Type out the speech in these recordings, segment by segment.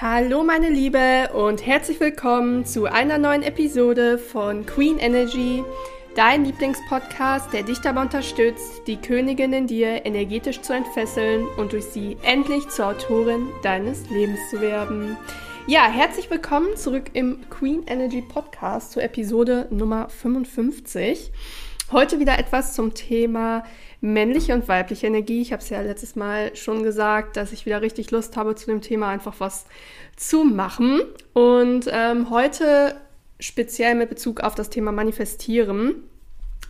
Hallo meine Liebe und herzlich willkommen zu einer neuen Episode von Queen Energy, dein Lieblingspodcast, der dich dabei unterstützt, die Königin in dir energetisch zu entfesseln und durch sie endlich zur Autorin deines Lebens zu werden. Ja, herzlich willkommen zurück im Queen Energy Podcast zur Episode Nummer 55. Heute wieder etwas zum Thema männliche und weibliche Energie. Ich habe es ja letztes Mal schon gesagt, dass ich wieder richtig Lust habe, zu dem Thema einfach was zu machen. Und ähm, heute speziell mit Bezug auf das Thema Manifestieren.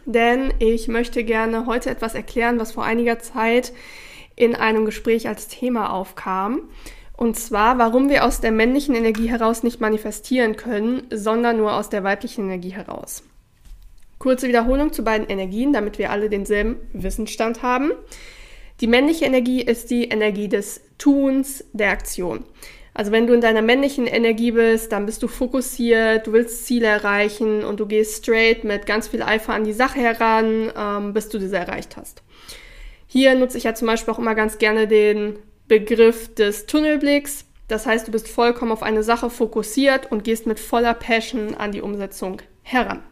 Denn ich möchte gerne heute etwas erklären, was vor einiger Zeit in einem Gespräch als Thema aufkam. Und zwar, warum wir aus der männlichen Energie heraus nicht manifestieren können, sondern nur aus der weiblichen Energie heraus. Kurze Wiederholung zu beiden Energien, damit wir alle denselben Wissensstand haben. Die männliche Energie ist die Energie des Tuns, der Aktion. Also wenn du in deiner männlichen Energie bist, dann bist du fokussiert, du willst Ziele erreichen und du gehst straight mit ganz viel Eifer an die Sache heran, ähm, bis du diese erreicht hast. Hier nutze ich ja zum Beispiel auch immer ganz gerne den Begriff des Tunnelblicks. Das heißt, du bist vollkommen auf eine Sache fokussiert und gehst mit voller Passion an die Umsetzung heran.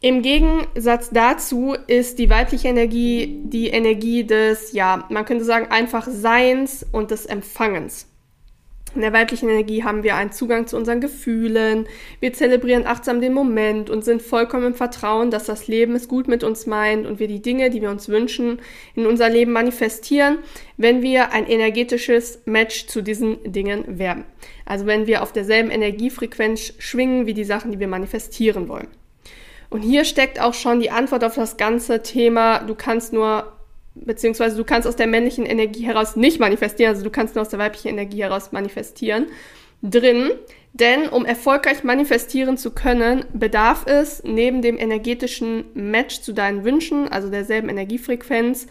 Im Gegensatz dazu ist die weibliche Energie die Energie des, ja, man könnte sagen, einfach Seins und des Empfangens. In der weiblichen Energie haben wir einen Zugang zu unseren Gefühlen, wir zelebrieren achtsam den Moment und sind vollkommen im Vertrauen, dass das Leben es gut mit uns meint und wir die Dinge, die wir uns wünschen, in unser Leben manifestieren, wenn wir ein energetisches Match zu diesen Dingen werden. Also wenn wir auf derselben Energiefrequenz schwingen wie die Sachen, die wir manifestieren wollen. Und hier steckt auch schon die Antwort auf das ganze Thema, du kannst nur, beziehungsweise du kannst aus der männlichen Energie heraus nicht manifestieren, also du kannst nur aus der weiblichen Energie heraus manifestieren, drin. Denn um erfolgreich manifestieren zu können, bedarf es neben dem energetischen Match zu deinen Wünschen, also derselben Energiefrequenz,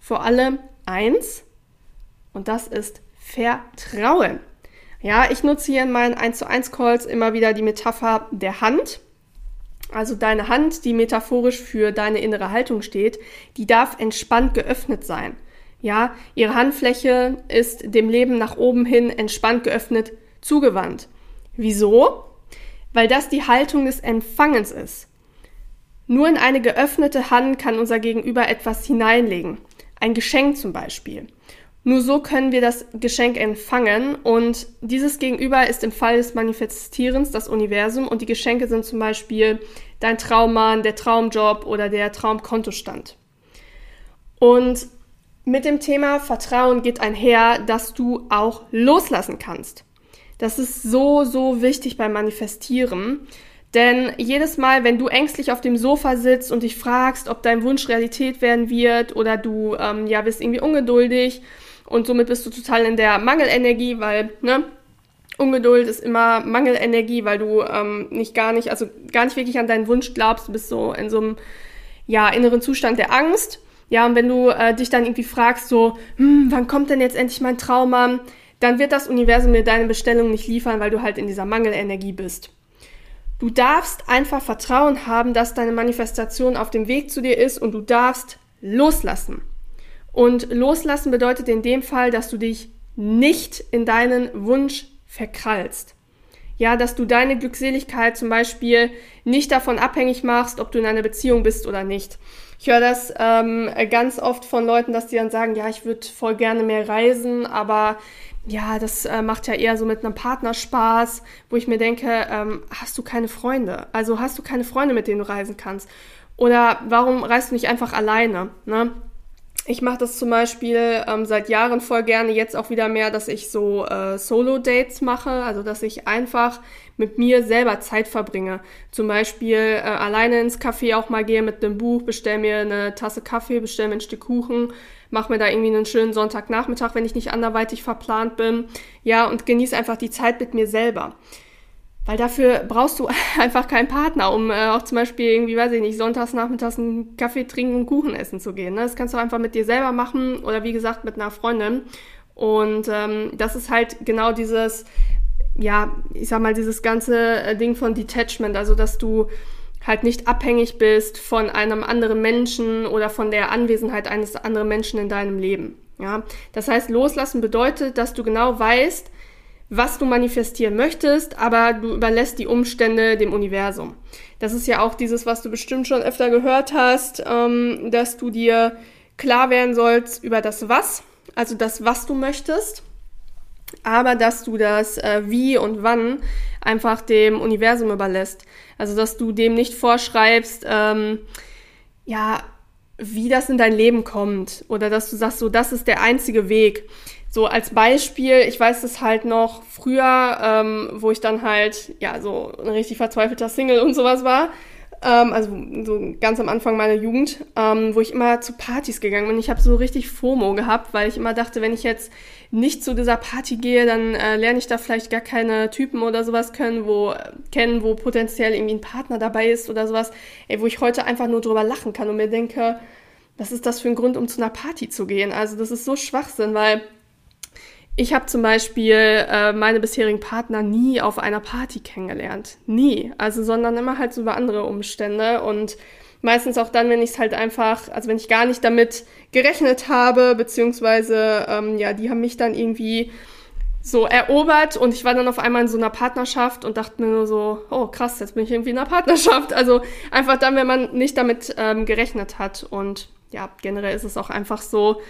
vor allem eins. Und das ist Vertrauen. Ja, ich nutze hier in meinen 1 zu 1 Calls immer wieder die Metapher der Hand. Also deine Hand, die metaphorisch für deine innere Haltung steht, die darf entspannt geöffnet sein. Ja, ihre Handfläche ist dem Leben nach oben hin entspannt geöffnet zugewandt. Wieso? Weil das die Haltung des Empfangens ist. Nur in eine geöffnete Hand kann unser Gegenüber etwas hineinlegen. Ein Geschenk zum Beispiel. Nur so können wir das Geschenk empfangen und dieses Gegenüber ist im Fall des Manifestierens das Universum und die Geschenke sind zum Beispiel dein Traummann, der Traumjob oder der Traumkontostand. Und mit dem Thema Vertrauen geht einher, dass du auch loslassen kannst. Das ist so, so wichtig beim Manifestieren. Denn jedes Mal, wenn du ängstlich auf dem Sofa sitzt und dich fragst, ob dein Wunsch Realität werden wird oder du ähm, ja bist irgendwie ungeduldig und somit bist du total in der Mangelenergie, weil, ne, Ungeduld ist immer Mangelenergie, weil du ähm, nicht gar nicht, also gar nicht wirklich an deinen Wunsch glaubst, du bist so in so einem, ja, inneren Zustand der Angst. Ja, und wenn du äh, dich dann irgendwie fragst, so, hm, wann kommt denn jetzt endlich mein Traum an? Dann wird das Universum dir deine Bestellung nicht liefern, weil du halt in dieser Mangelenergie bist. Du darfst einfach Vertrauen haben, dass deine Manifestation auf dem Weg zu dir ist und du darfst loslassen. Und loslassen bedeutet in dem Fall, dass du dich nicht in deinen Wunsch verkrallst. Ja, dass du deine Glückseligkeit zum Beispiel nicht davon abhängig machst, ob du in einer Beziehung bist oder nicht. Ich höre das ähm, ganz oft von Leuten, dass die dann sagen, ja, ich würde voll gerne mehr reisen, aber ja, das äh, macht ja eher so mit einem Partner Spaß, wo ich mir denke, ähm, hast du keine Freunde? Also hast du keine Freunde, mit denen du reisen kannst? Oder warum reist du nicht einfach alleine? Ne? Ich mache das zum Beispiel ähm, seit Jahren voll gerne, jetzt auch wieder mehr, dass ich so äh, Solo-Dates mache, also dass ich einfach mit mir selber Zeit verbringe. Zum Beispiel äh, alleine ins Café auch mal gehe mit einem Buch, bestell mir eine Tasse Kaffee, bestell mir ein Stück Kuchen, mach mir da irgendwie einen schönen Sonntagnachmittag, wenn ich nicht anderweitig verplant bin. Ja, und genieße einfach die Zeit mit mir selber. Weil dafür brauchst du einfach keinen Partner, um äh, auch zum Beispiel irgendwie, weiß ich nicht, sonntags nachmittags einen Kaffee trinken und Kuchen essen zu gehen. Ne? Das kannst du einfach mit dir selber machen oder wie gesagt mit einer Freundin. Und ähm, das ist halt genau dieses, ja, ich sag mal, dieses ganze äh, Ding von Detachment, also dass du halt nicht abhängig bist von einem anderen Menschen oder von der Anwesenheit eines anderen Menschen in deinem Leben. Ja, das heißt, loslassen bedeutet, dass du genau weißt, was du manifestieren möchtest, aber du überlässt die Umstände dem Universum. Das ist ja auch dieses, was du bestimmt schon öfter gehört hast, ähm, dass du dir klar werden sollst über das Was, also das, was du möchtest, aber dass du das äh, Wie und Wann einfach dem Universum überlässt. Also dass du dem nicht vorschreibst, ähm, ja, wie das in dein Leben kommt oder dass du sagst, so, das ist der einzige Weg. So als Beispiel, ich weiß es halt noch früher, ähm, wo ich dann halt, ja, so ein richtig verzweifelter Single und sowas war, ähm, also so ganz am Anfang meiner Jugend, ähm, wo ich immer zu Partys gegangen bin. Ich habe so richtig FOMO gehabt, weil ich immer dachte, wenn ich jetzt nicht zu dieser Party gehe, dann äh, lerne ich da vielleicht gar keine Typen oder sowas können, wo kennen, wo potenziell irgendwie ein Partner dabei ist oder sowas, ey, wo ich heute einfach nur drüber lachen kann und mir denke, was ist das für ein Grund, um zu einer Party zu gehen? Also das ist so Schwachsinn, weil ich habe zum Beispiel äh, meine bisherigen Partner nie auf einer Party kennengelernt. Nie. Also, sondern immer halt so über andere Umstände und meistens auch dann, wenn ich es halt einfach, also wenn ich gar nicht damit gerechnet habe, beziehungsweise, ähm, ja, die haben mich dann irgendwie so erobert und ich war dann auf einmal in so einer Partnerschaft und dachte mir nur so, oh krass, jetzt bin ich irgendwie in einer Partnerschaft. Also einfach dann, wenn man nicht damit ähm, gerechnet hat. Und ja, generell ist es auch einfach so,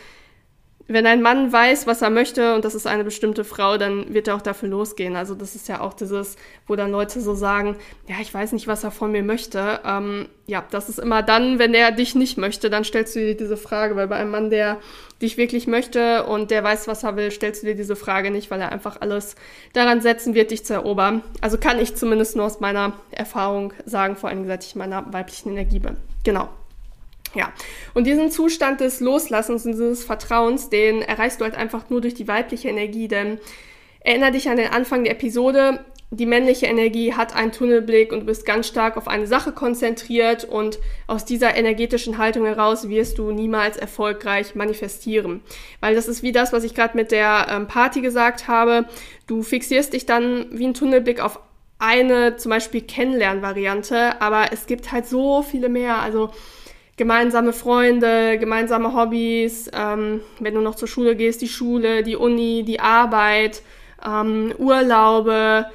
wenn ein Mann weiß, was er möchte und das ist eine bestimmte Frau, dann wird er auch dafür losgehen. Also das ist ja auch dieses, wo dann Leute so sagen, ja, ich weiß nicht, was er von mir möchte. Ähm, ja, das ist immer dann, wenn er dich nicht möchte, dann stellst du dir diese Frage, weil bei einem Mann, der dich wirklich möchte und der weiß, was er will, stellst du dir diese Frage nicht, weil er einfach alles daran setzen wird, dich zu erobern. Also kann ich zumindest nur aus meiner Erfahrung sagen, vor allem seit ich meiner weiblichen Energie bin. Genau. Ja, und diesen Zustand des Loslassens und dieses Vertrauens, den erreichst du halt einfach nur durch die weibliche Energie, denn erinnere dich an den Anfang der Episode, die männliche Energie hat einen Tunnelblick und du bist ganz stark auf eine Sache konzentriert und aus dieser energetischen Haltung heraus wirst du niemals erfolgreich manifestieren. Weil das ist wie das, was ich gerade mit der ähm, Party gesagt habe. Du fixierst dich dann wie ein Tunnelblick auf eine zum Beispiel Kennenlernvariante, aber es gibt halt so viele mehr. Also gemeinsame Freunde, gemeinsame Hobbys, ähm, wenn du noch zur Schule gehst, die Schule, die Uni, die Arbeit, ähm, Urlaube.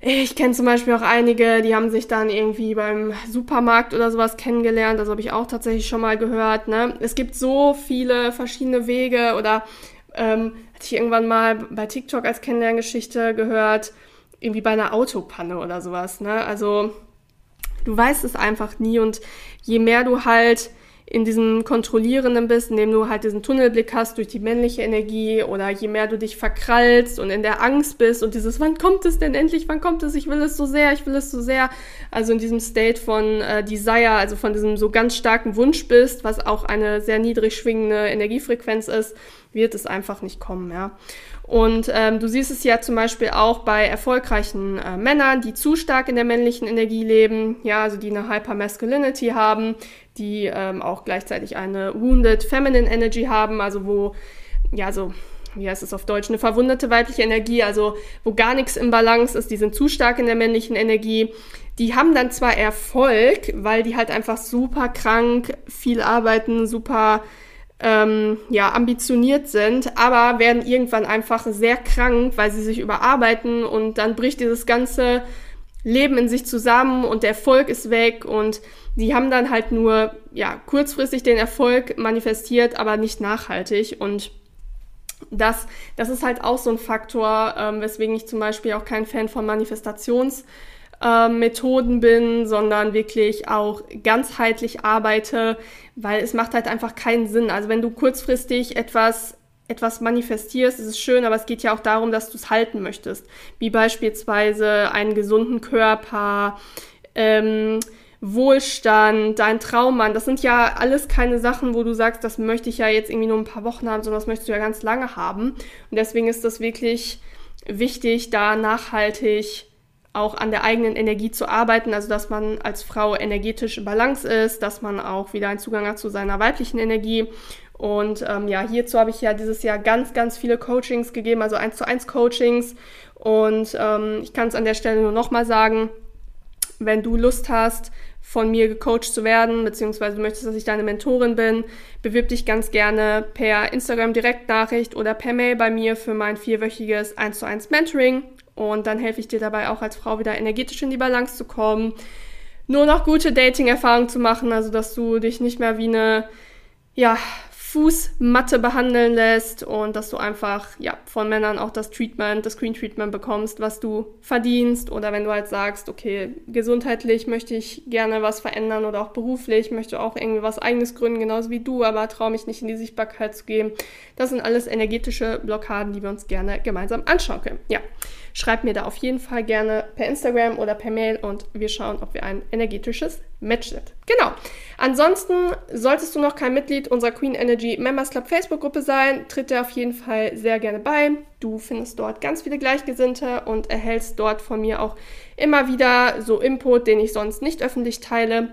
Ich kenne zum Beispiel auch einige, die haben sich dann irgendwie beim Supermarkt oder sowas kennengelernt. Das habe ich auch tatsächlich schon mal gehört. Ne? Es gibt so viele verschiedene Wege oder ähm, hatte ich irgendwann mal bei TikTok als Kennenlerngeschichte gehört, irgendwie bei einer Autopanne oder sowas. Ne? Also Du weißt es einfach nie und je mehr du halt in diesem Kontrollierenden bist, indem du halt diesen Tunnelblick hast durch die männliche Energie oder je mehr du dich verkrallst und in der Angst bist und dieses, wann kommt es denn endlich, wann kommt es, ich will es so sehr, ich will es so sehr, also in diesem State von äh, Desire, also von diesem so ganz starken Wunsch bist, was auch eine sehr niedrig schwingende Energiefrequenz ist, wird es einfach nicht kommen, ja. Und ähm, du siehst es ja zum Beispiel auch bei erfolgreichen äh, Männern, die zu stark in der männlichen Energie leben, ja, also die eine Hypermasculinity haben, die ähm, auch gleichzeitig eine Wounded Feminine Energy haben, also wo, ja, so, wie heißt es auf Deutsch, eine verwundete weibliche Energie, also wo gar nichts im Balance ist, die sind zu stark in der männlichen Energie. Die haben dann zwar Erfolg, weil die halt einfach super krank, viel arbeiten, super ähm, ja, ambitioniert sind, aber werden irgendwann einfach sehr krank, weil sie sich überarbeiten und dann bricht dieses ganze Leben in sich zusammen und der Erfolg ist weg und die haben dann halt nur, ja, kurzfristig den Erfolg manifestiert, aber nicht nachhaltig und das, das ist halt auch so ein Faktor, ähm, weswegen ich zum Beispiel auch kein Fan von Manifestations- äh, Methoden bin, sondern wirklich auch ganzheitlich arbeite, weil es macht halt einfach keinen Sinn. Also wenn du kurzfristig etwas etwas manifestierst, ist es schön, aber es geht ja auch darum, dass du es halten möchtest. Wie beispielsweise einen gesunden Körper, ähm, Wohlstand, dein Traummann. Das sind ja alles keine Sachen, wo du sagst, das möchte ich ja jetzt irgendwie nur ein paar Wochen haben, sondern das möchtest du ja ganz lange haben. Und deswegen ist das wirklich wichtig, da nachhaltig auch an der eigenen Energie zu arbeiten, also dass man als Frau energetisch in Balance ist, dass man auch wieder einen Zugang hat zu seiner weiblichen Energie. Und ähm, ja, hierzu habe ich ja dieses Jahr ganz, ganz viele Coachings gegeben, also eins zu eins Coachings. Und ähm, ich kann es an der Stelle nur nochmal sagen, wenn du Lust hast, von mir gecoacht zu werden, beziehungsweise du möchtest, dass ich deine Mentorin bin, bewirb dich ganz gerne per Instagram Direktnachricht oder per Mail bei mir für mein vierwöchiges 1 zu 1 Mentoring. Und dann helfe ich dir dabei auch als Frau wieder energetisch in die Balance zu kommen, nur noch gute Dating-Erfahrungen zu machen, also dass du dich nicht mehr wie eine, ja, Fußmatte behandeln lässt und dass du einfach ja von Männern auch das Treatment, das Screen Treatment bekommst, was du verdienst oder wenn du halt sagst, okay, gesundheitlich möchte ich gerne was verändern oder auch beruflich möchte auch irgendwie was eigenes gründen, genauso wie du, aber traue mich nicht in die Sichtbarkeit zu gehen. Das sind alles energetische Blockaden, die wir uns gerne gemeinsam anschauen können. Ja, schreib mir da auf jeden Fall gerne per Instagram oder per Mail und wir schauen, ob wir ein energetisches Match sind. Genau. Ansonsten solltest du noch kein Mitglied unserer Queen Energy Members Club Facebook-Gruppe sein, tritt dir auf jeden Fall sehr gerne bei. Du findest dort ganz viele Gleichgesinnte und erhältst dort von mir auch immer wieder so Input, den ich sonst nicht öffentlich teile.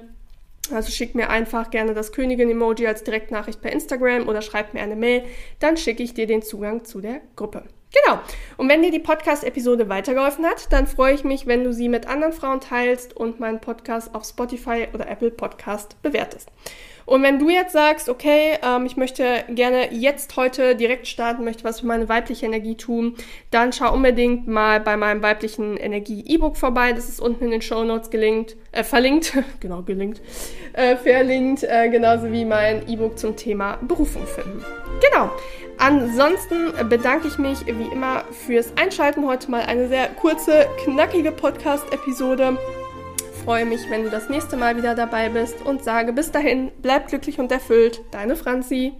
Also schick mir einfach gerne das Königin-Emoji als Direktnachricht per Instagram oder schreib mir eine Mail, dann schicke ich dir den Zugang zu der Gruppe. Genau. Und wenn dir die Podcast-Episode weitergeholfen hat, dann freue ich mich, wenn du sie mit anderen Frauen teilst und meinen Podcast auf Spotify oder Apple Podcast bewertest. Und wenn du jetzt sagst, okay, ähm, ich möchte gerne jetzt heute direkt starten, möchte was für meine weibliche Energie tun, dann schau unbedingt mal bei meinem weiblichen Energie-E-Book vorbei. Das ist unten in den Show Notes gelinkt, äh, verlinkt, genau, gelinkt, äh, verlinkt, äh, genauso wie mein E-Book zum Thema Berufung finden. Genau. Ansonsten bedanke ich mich wie immer fürs Einschalten. Heute mal eine sehr kurze, knackige Podcast-Episode freue mich, wenn du das nächste Mal wieder dabei bist und sage bis dahin, bleib glücklich und erfüllt, deine Franzi.